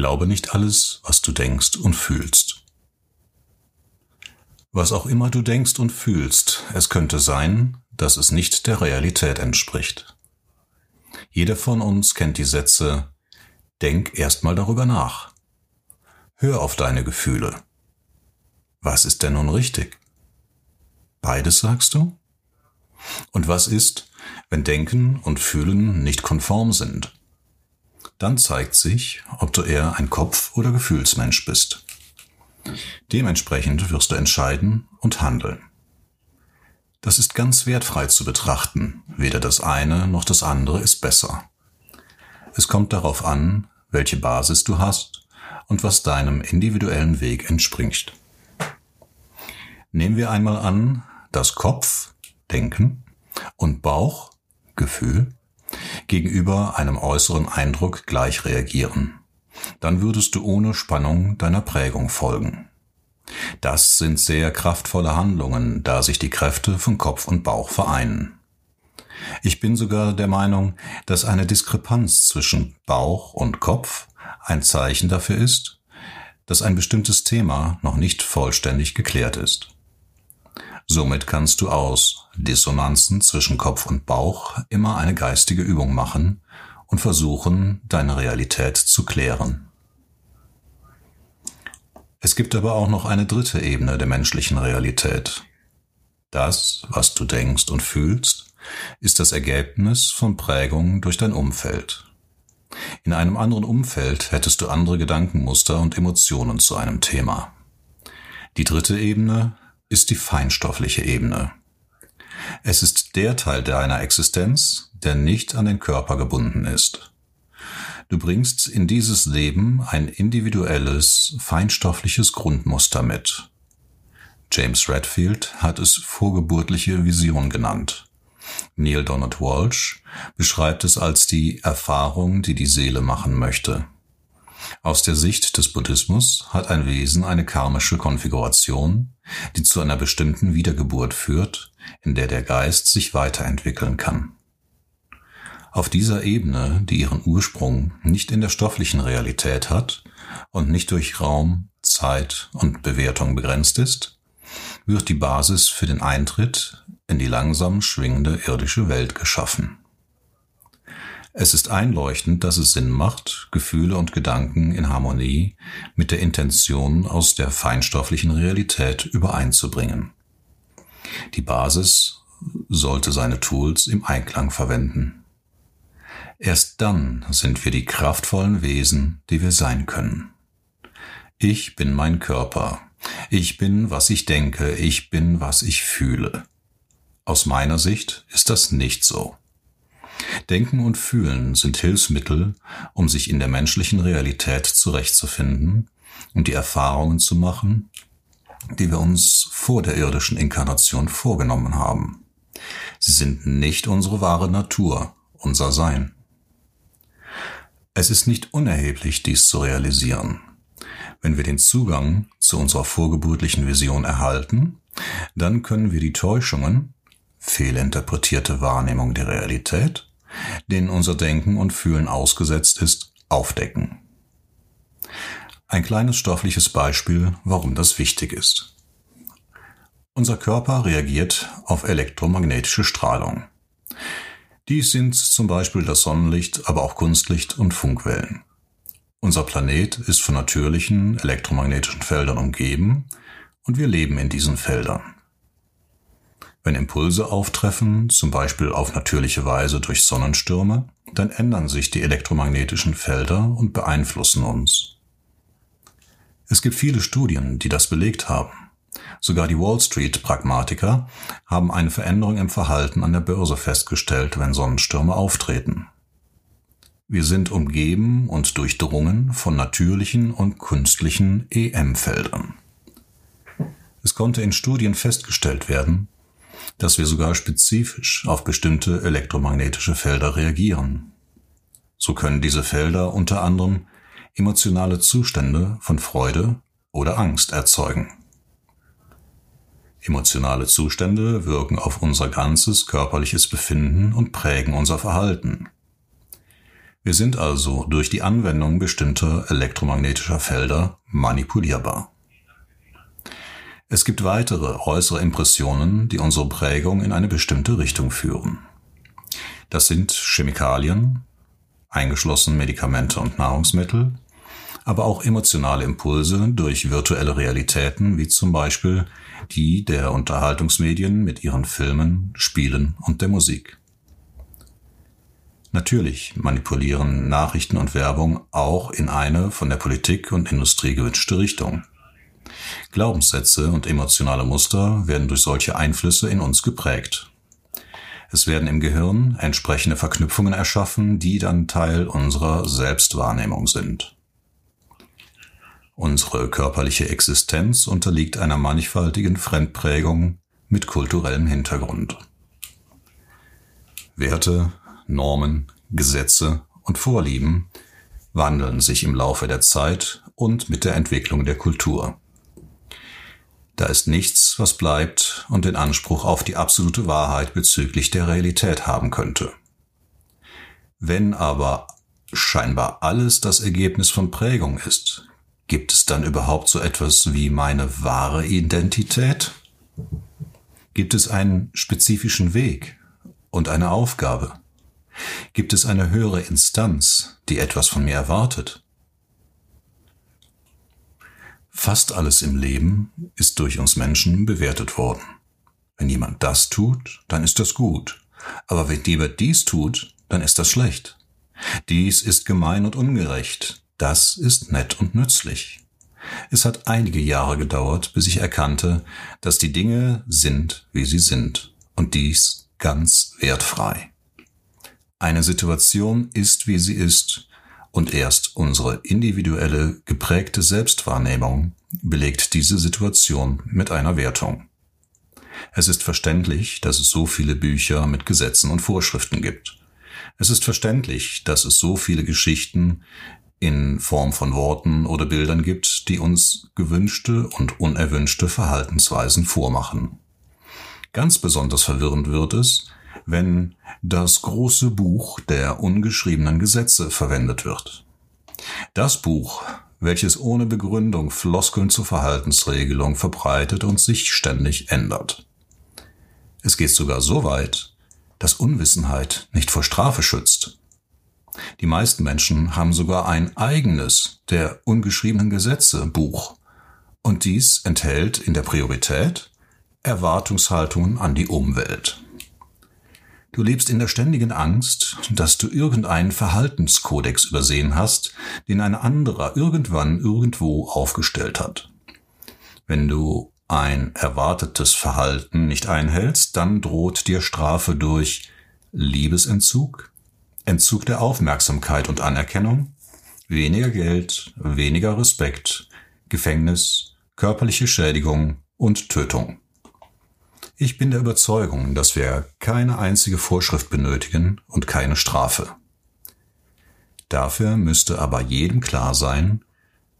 Glaube nicht alles, was du denkst und fühlst. Was auch immer du denkst und fühlst, es könnte sein, dass es nicht der Realität entspricht. Jeder von uns kennt die Sätze Denk erstmal darüber nach. Hör auf deine Gefühle. Was ist denn nun richtig? Beides sagst du? Und was ist, wenn Denken und Fühlen nicht konform sind? Dann zeigt sich, ob du eher ein Kopf- oder Gefühlsmensch bist. Dementsprechend wirst du entscheiden und handeln. Das ist ganz wertfrei zu betrachten, weder das eine noch das andere ist besser. Es kommt darauf an, welche Basis du hast und was deinem individuellen Weg entspringt. Nehmen wir einmal an, dass Kopf, Denken und Bauch, Gefühl, gegenüber einem äußeren Eindruck gleich reagieren. Dann würdest du ohne Spannung deiner Prägung folgen. Das sind sehr kraftvolle Handlungen, da sich die Kräfte von Kopf und Bauch vereinen. Ich bin sogar der Meinung, dass eine Diskrepanz zwischen Bauch und Kopf ein Zeichen dafür ist, dass ein bestimmtes Thema noch nicht vollständig geklärt ist. Somit kannst du aus Dissonanzen zwischen Kopf und Bauch immer eine geistige Übung machen und versuchen, deine Realität zu klären. Es gibt aber auch noch eine dritte Ebene der menschlichen Realität. Das, was du denkst und fühlst, ist das Ergebnis von Prägung durch dein Umfeld. In einem anderen Umfeld hättest du andere Gedankenmuster und Emotionen zu einem Thema. Die dritte Ebene ist die feinstoffliche Ebene. Es ist der Teil deiner Existenz, der nicht an den Körper gebunden ist. Du bringst in dieses Leben ein individuelles, feinstoffliches Grundmuster mit. James Redfield hat es vorgeburtliche Vision genannt. Neil Donald Walsh beschreibt es als die Erfahrung, die die Seele machen möchte. Aus der Sicht des Buddhismus hat ein Wesen eine karmische Konfiguration, die zu einer bestimmten Wiedergeburt führt, in der der Geist sich weiterentwickeln kann. Auf dieser Ebene, die ihren Ursprung nicht in der stofflichen Realität hat und nicht durch Raum, Zeit und Bewertung begrenzt ist, wird die Basis für den Eintritt in die langsam schwingende irdische Welt geschaffen. Es ist einleuchtend, dass es Sinn macht, Gefühle und Gedanken in Harmonie mit der Intention aus der feinstofflichen Realität übereinzubringen. Die Basis sollte seine Tools im Einklang verwenden. Erst dann sind wir die kraftvollen Wesen, die wir sein können. Ich bin mein Körper. Ich bin, was ich denke. Ich bin, was ich fühle. Aus meiner Sicht ist das nicht so. Denken und Fühlen sind Hilfsmittel, um sich in der menschlichen Realität zurechtzufinden und die Erfahrungen zu machen, die wir uns vor der irdischen Inkarnation vorgenommen haben. Sie sind nicht unsere wahre Natur, unser Sein. Es ist nicht unerheblich, dies zu realisieren. Wenn wir den Zugang zu unserer vorgeburtlichen Vision erhalten, dann können wir die Täuschungen, fehlinterpretierte Wahrnehmung der Realität denen unser Denken und Fühlen ausgesetzt ist, aufdecken. Ein kleines stoffliches Beispiel, warum das wichtig ist. Unser Körper reagiert auf elektromagnetische Strahlung. Dies sind zum Beispiel das Sonnenlicht, aber auch Kunstlicht und Funkwellen. Unser Planet ist von natürlichen elektromagnetischen Feldern umgeben und wir leben in diesen Feldern. Wenn Impulse auftreffen, zum Beispiel auf natürliche Weise durch Sonnenstürme, dann ändern sich die elektromagnetischen Felder und beeinflussen uns. Es gibt viele Studien, die das belegt haben. Sogar die Wall Street Pragmatiker haben eine Veränderung im Verhalten an der Börse festgestellt, wenn Sonnenstürme auftreten. Wir sind umgeben und durchdrungen von natürlichen und künstlichen EM-Feldern. Es konnte in Studien festgestellt werden, dass wir sogar spezifisch auf bestimmte elektromagnetische Felder reagieren. So können diese Felder unter anderem emotionale Zustände von Freude oder Angst erzeugen. Emotionale Zustände wirken auf unser ganzes körperliches Befinden und prägen unser Verhalten. Wir sind also durch die Anwendung bestimmter elektromagnetischer Felder manipulierbar. Es gibt weitere äußere Impressionen, die unsere Prägung in eine bestimmte Richtung führen. Das sind Chemikalien, eingeschlossen Medikamente und Nahrungsmittel, aber auch emotionale Impulse durch virtuelle Realitäten, wie zum Beispiel die der Unterhaltungsmedien mit ihren Filmen, Spielen und der Musik. Natürlich manipulieren Nachrichten und Werbung auch in eine von der Politik und Industrie gewünschte Richtung. Glaubenssätze und emotionale Muster werden durch solche Einflüsse in uns geprägt. Es werden im Gehirn entsprechende Verknüpfungen erschaffen, die dann Teil unserer Selbstwahrnehmung sind. Unsere körperliche Existenz unterliegt einer mannigfaltigen Fremdprägung mit kulturellem Hintergrund. Werte, Normen, Gesetze und Vorlieben wandeln sich im Laufe der Zeit und mit der Entwicklung der Kultur. Da ist nichts, was bleibt und den Anspruch auf die absolute Wahrheit bezüglich der Realität haben könnte. Wenn aber scheinbar alles das Ergebnis von Prägung ist, gibt es dann überhaupt so etwas wie meine wahre Identität? Gibt es einen spezifischen Weg und eine Aufgabe? Gibt es eine höhere Instanz, die etwas von mir erwartet? Fast alles im Leben ist durch uns Menschen bewertet worden. Wenn jemand das tut, dann ist das gut. Aber wenn jemand dies tut, dann ist das schlecht. Dies ist gemein und ungerecht. Das ist nett und nützlich. Es hat einige Jahre gedauert, bis ich erkannte, dass die Dinge sind, wie sie sind, und dies ganz wertfrei. Eine Situation ist, wie sie ist, und erst unsere individuelle, geprägte Selbstwahrnehmung belegt diese Situation mit einer Wertung. Es ist verständlich, dass es so viele Bücher mit Gesetzen und Vorschriften gibt. Es ist verständlich, dass es so viele Geschichten in Form von Worten oder Bildern gibt, die uns gewünschte und unerwünschte Verhaltensweisen vormachen. Ganz besonders verwirrend wird es, wenn das große Buch der ungeschriebenen Gesetze verwendet wird. Das Buch, welches ohne Begründung Floskeln zur Verhaltensregelung verbreitet und sich ständig ändert. Es geht sogar so weit, dass Unwissenheit nicht vor Strafe schützt. Die meisten Menschen haben sogar ein eigenes der ungeschriebenen Gesetze Buch. Und dies enthält in der Priorität Erwartungshaltungen an die Umwelt. Du lebst in der ständigen Angst, dass du irgendeinen Verhaltenskodex übersehen hast, den ein anderer irgendwann irgendwo aufgestellt hat. Wenn du ein erwartetes Verhalten nicht einhältst, dann droht dir Strafe durch Liebesentzug, Entzug der Aufmerksamkeit und Anerkennung, weniger Geld, weniger Respekt, Gefängnis, körperliche Schädigung und Tötung. Ich bin der Überzeugung, dass wir keine einzige Vorschrift benötigen und keine Strafe. Dafür müsste aber jedem klar sein,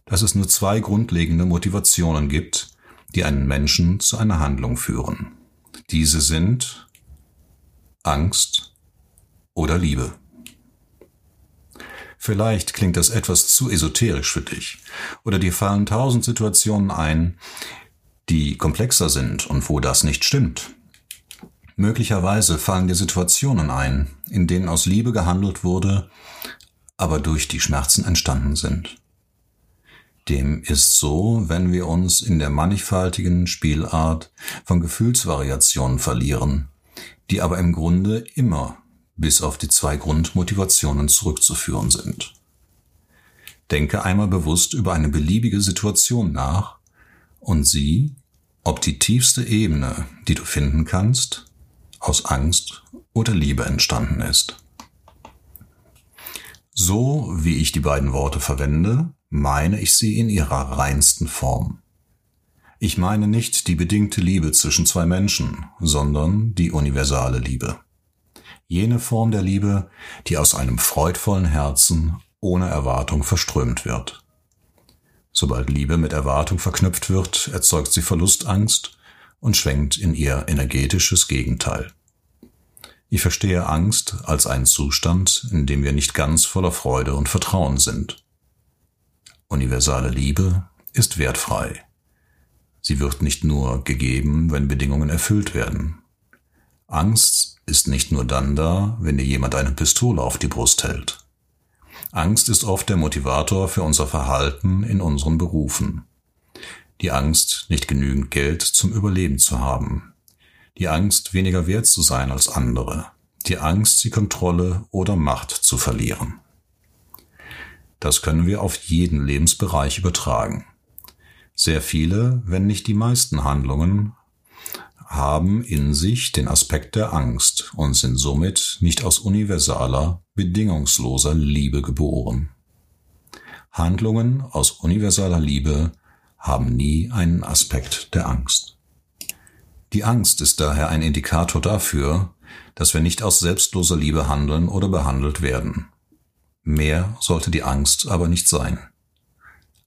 dass es nur zwei grundlegende Motivationen gibt, die einen Menschen zu einer Handlung führen. Diese sind Angst oder Liebe. Vielleicht klingt das etwas zu esoterisch für dich, oder dir fallen tausend Situationen ein, die komplexer sind und wo das nicht stimmt. Möglicherweise fallen dir Situationen ein, in denen aus Liebe gehandelt wurde, aber durch die Schmerzen entstanden sind. Dem ist so, wenn wir uns in der mannigfaltigen Spielart von Gefühlsvariationen verlieren, die aber im Grunde immer bis auf die zwei Grundmotivationen zurückzuführen sind. Denke einmal bewusst über eine beliebige Situation nach und sieh, ob die tiefste Ebene, die du finden kannst, aus Angst oder Liebe entstanden ist. So wie ich die beiden Worte verwende, meine ich sie in ihrer reinsten Form. Ich meine nicht die bedingte Liebe zwischen zwei Menschen, sondern die universale Liebe. Jene Form der Liebe, die aus einem freudvollen Herzen ohne Erwartung verströmt wird. Sobald Liebe mit Erwartung verknüpft wird, erzeugt sie Verlustangst und schwenkt in ihr energetisches Gegenteil. Ich verstehe Angst als einen Zustand, in dem wir nicht ganz voller Freude und Vertrauen sind. Universale Liebe ist wertfrei. Sie wird nicht nur gegeben, wenn Bedingungen erfüllt werden. Angst ist nicht nur dann da, wenn dir jemand eine Pistole auf die Brust hält. Angst ist oft der Motivator für unser Verhalten in unseren Berufen. Die Angst, nicht genügend Geld zum Überleben zu haben. Die Angst, weniger wert zu sein als andere. Die Angst, die Kontrolle oder Macht zu verlieren. Das können wir auf jeden Lebensbereich übertragen. Sehr viele, wenn nicht die meisten Handlungen haben in sich den Aspekt der Angst und sind somit nicht aus universaler, bedingungsloser Liebe geboren. Handlungen aus universaler Liebe haben nie einen Aspekt der Angst. Die Angst ist daher ein Indikator dafür, dass wir nicht aus selbstloser Liebe handeln oder behandelt werden. Mehr sollte die Angst aber nicht sein.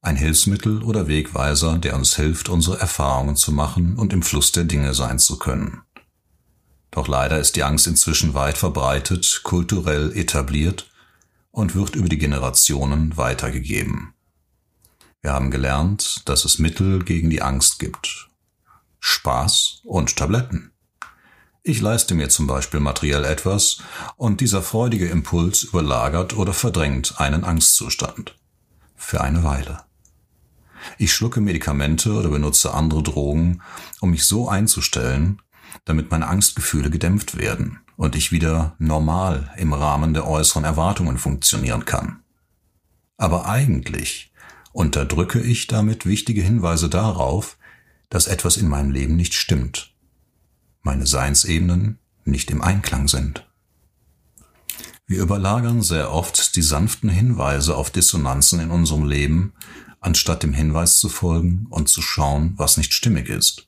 Ein Hilfsmittel oder Wegweiser, der uns hilft, unsere Erfahrungen zu machen und im Fluss der Dinge sein zu können. Doch leider ist die Angst inzwischen weit verbreitet, kulturell etabliert und wird über die Generationen weitergegeben. Wir haben gelernt, dass es Mittel gegen die Angst gibt. Spaß und Tabletten. Ich leiste mir zum Beispiel materiell etwas und dieser freudige Impuls überlagert oder verdrängt einen Angstzustand. Für eine Weile. Ich schlucke Medikamente oder benutze andere Drogen, um mich so einzustellen, damit meine Angstgefühle gedämpft werden und ich wieder normal im Rahmen der äußeren Erwartungen funktionieren kann. Aber eigentlich unterdrücke ich damit wichtige Hinweise darauf, dass etwas in meinem Leben nicht stimmt, meine Seinsebenen nicht im Einklang sind. Wir überlagern sehr oft die sanften Hinweise auf Dissonanzen in unserem Leben, anstatt dem Hinweis zu folgen und zu schauen, was nicht stimmig ist.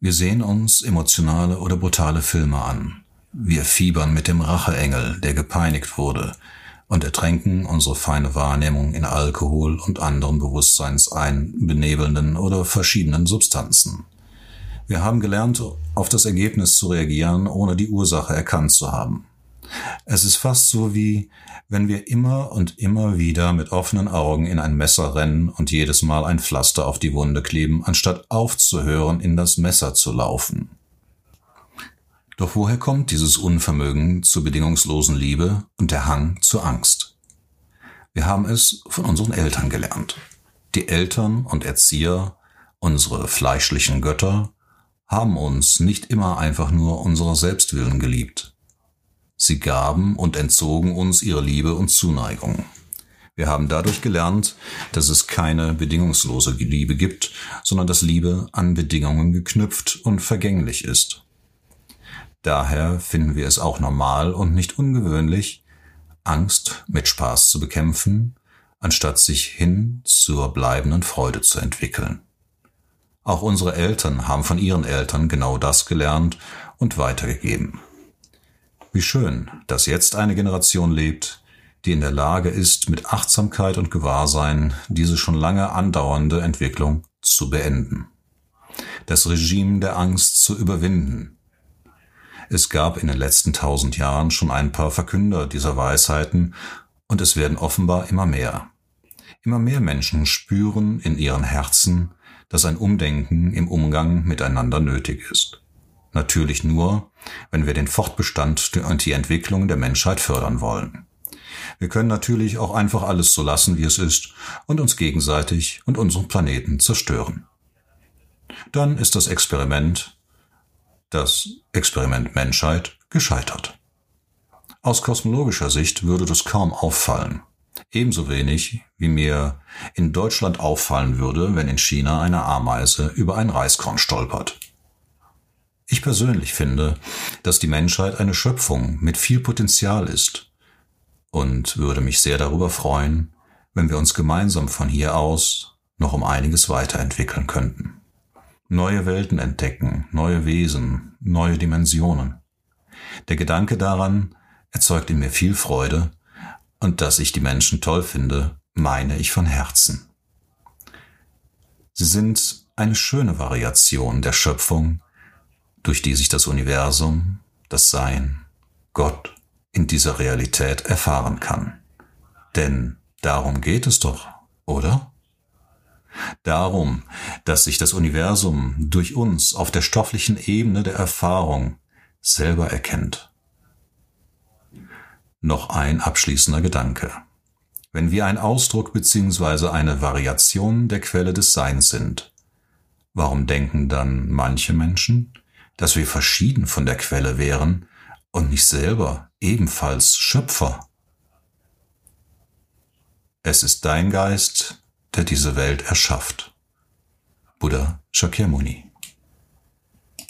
Wir sehen uns emotionale oder brutale Filme an. Wir fiebern mit dem Racheengel, der gepeinigt wurde, und ertränken unsere feine Wahrnehmung in Alkohol und anderen bewusstseinseinbenebelnden oder verschiedenen Substanzen. Wir haben gelernt, auf das Ergebnis zu reagieren, ohne die Ursache erkannt zu haben. Es ist fast so wie, wenn wir immer und immer wieder mit offenen Augen in ein Messer rennen und jedes Mal ein Pflaster auf die Wunde kleben, anstatt aufzuhören, in das Messer zu laufen. Doch woher kommt dieses Unvermögen zur bedingungslosen Liebe und der Hang zur Angst? Wir haben es von unseren Eltern gelernt. Die Eltern und Erzieher, unsere fleischlichen Götter, haben uns nicht immer einfach nur unserer Selbstwillen geliebt. Sie gaben und entzogen uns ihre Liebe und Zuneigung. Wir haben dadurch gelernt, dass es keine bedingungslose Liebe gibt, sondern dass Liebe an Bedingungen geknüpft und vergänglich ist. Daher finden wir es auch normal und nicht ungewöhnlich, Angst mit Spaß zu bekämpfen, anstatt sich hin zur bleibenden Freude zu entwickeln. Auch unsere Eltern haben von ihren Eltern genau das gelernt und weitergegeben. Wie schön, dass jetzt eine Generation lebt, die in der Lage ist, mit Achtsamkeit und Gewahrsein diese schon lange andauernde Entwicklung zu beenden. Das Regime der Angst zu überwinden, es gab in den letzten tausend Jahren schon ein paar Verkünder dieser Weisheiten und es werden offenbar immer mehr. Immer mehr Menschen spüren in ihren Herzen, dass ein Umdenken im Umgang miteinander nötig ist. Natürlich nur, wenn wir den Fortbestand und die Entwicklung der Menschheit fördern wollen. Wir können natürlich auch einfach alles so lassen, wie es ist, und uns gegenseitig und unseren Planeten zerstören. Dann ist das Experiment das Experiment Menschheit gescheitert. Aus kosmologischer Sicht würde das kaum auffallen. Ebenso wenig, wie mir in Deutschland auffallen würde, wenn in China eine Ameise über ein Reiskorn stolpert. Ich persönlich finde, dass die Menschheit eine Schöpfung mit viel Potenzial ist und würde mich sehr darüber freuen, wenn wir uns gemeinsam von hier aus noch um einiges weiterentwickeln könnten neue Welten entdecken, neue Wesen, neue Dimensionen. Der Gedanke daran erzeugt in mir viel Freude und dass ich die Menschen toll finde, meine ich von Herzen. Sie sind eine schöne Variation der Schöpfung, durch die sich das Universum, das Sein, Gott in dieser Realität erfahren kann. Denn darum geht es doch, oder? Darum, dass sich das Universum durch uns auf der stofflichen Ebene der Erfahrung selber erkennt. Noch ein abschließender Gedanke. Wenn wir ein Ausdruck bzw. eine Variation der Quelle des Seins sind, warum denken dann manche Menschen, dass wir verschieden von der Quelle wären und nicht selber ebenfalls Schöpfer? Es ist dein Geist, der diese Welt erschafft. Buddha Shakyamuni